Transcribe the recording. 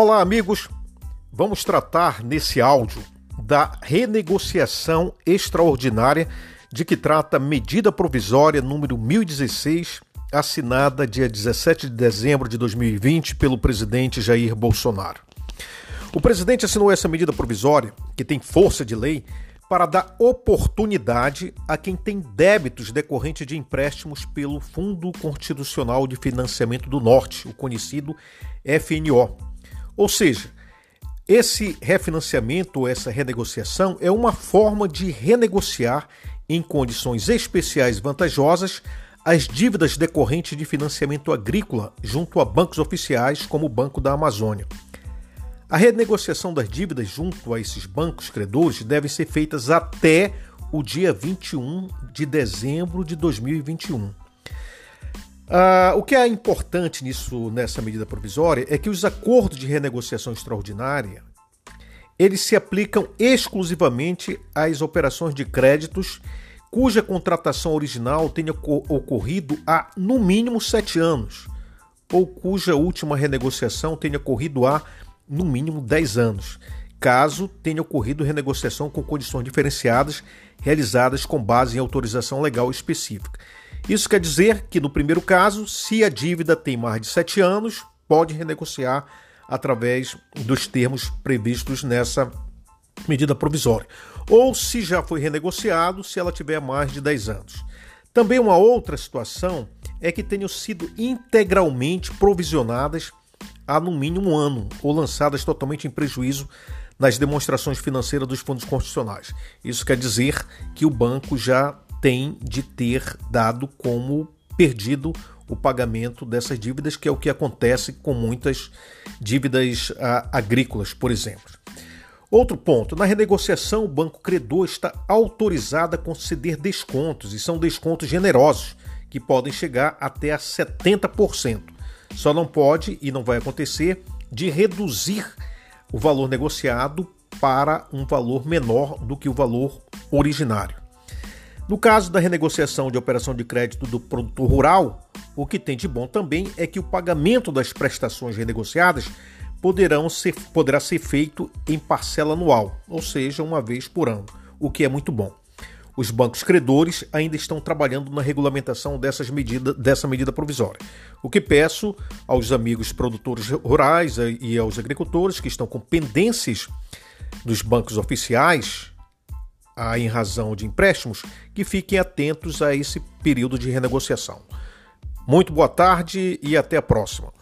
Olá, amigos. Vamos tratar nesse áudio da renegociação extraordinária de que trata medida provisória número 1016, assinada dia 17 de dezembro de 2020 pelo presidente Jair Bolsonaro. O presidente assinou essa medida provisória, que tem força de lei, para dar oportunidade a quem tem débitos decorrentes de empréstimos pelo Fundo Constitucional de Financiamento do Norte, o conhecido FNO. Ou seja, esse refinanciamento, essa renegociação é uma forma de renegociar em condições especiais vantajosas as dívidas decorrentes de financiamento agrícola junto a bancos oficiais como o Banco da Amazônia. A renegociação das dívidas junto a esses bancos credores deve ser feitas até o dia 21 de dezembro de 2021. Ah, o que é importante nisso, nessa medida provisória é que os acordos de renegociação extraordinária eles se aplicam exclusivamente às operações de créditos cuja contratação original tenha ocorrido há no mínimo sete anos ou cuja última renegociação tenha ocorrido há no mínimo 10 anos, caso tenha ocorrido renegociação com condições diferenciadas realizadas com base em autorização legal específica. Isso quer dizer que, no primeiro caso, se a dívida tem mais de 7 anos, pode renegociar através dos termos previstos nessa medida provisória. Ou se já foi renegociado, se ela tiver mais de 10 anos. Também uma outra situação é que tenham sido integralmente provisionadas há no mínimo um ano ou lançadas totalmente em prejuízo nas demonstrações financeiras dos fundos constitucionais. Isso quer dizer que o banco já tem de ter dado como perdido o pagamento dessas dívidas, que é o que acontece com muitas dívidas ah, agrícolas, por exemplo. Outro ponto: na renegociação, o banco credor está autorizado a conceder descontos, e são descontos generosos, que podem chegar até a 70%. Só não pode e não vai acontecer de reduzir o valor negociado para um valor menor do que o valor originário. No caso da renegociação de operação de crédito do produtor rural, o que tem de bom também é que o pagamento das prestações renegociadas poderão ser, poderá ser feito em parcela anual, ou seja, uma vez por ano, o que é muito bom. Os bancos credores ainda estão trabalhando na regulamentação dessas medida, dessa medida provisória. O que peço aos amigos produtores rurais e aos agricultores que estão com pendências dos bancos oficiais, em razão de empréstimos, que fiquem atentos a esse período de renegociação. Muito boa tarde e até a próxima.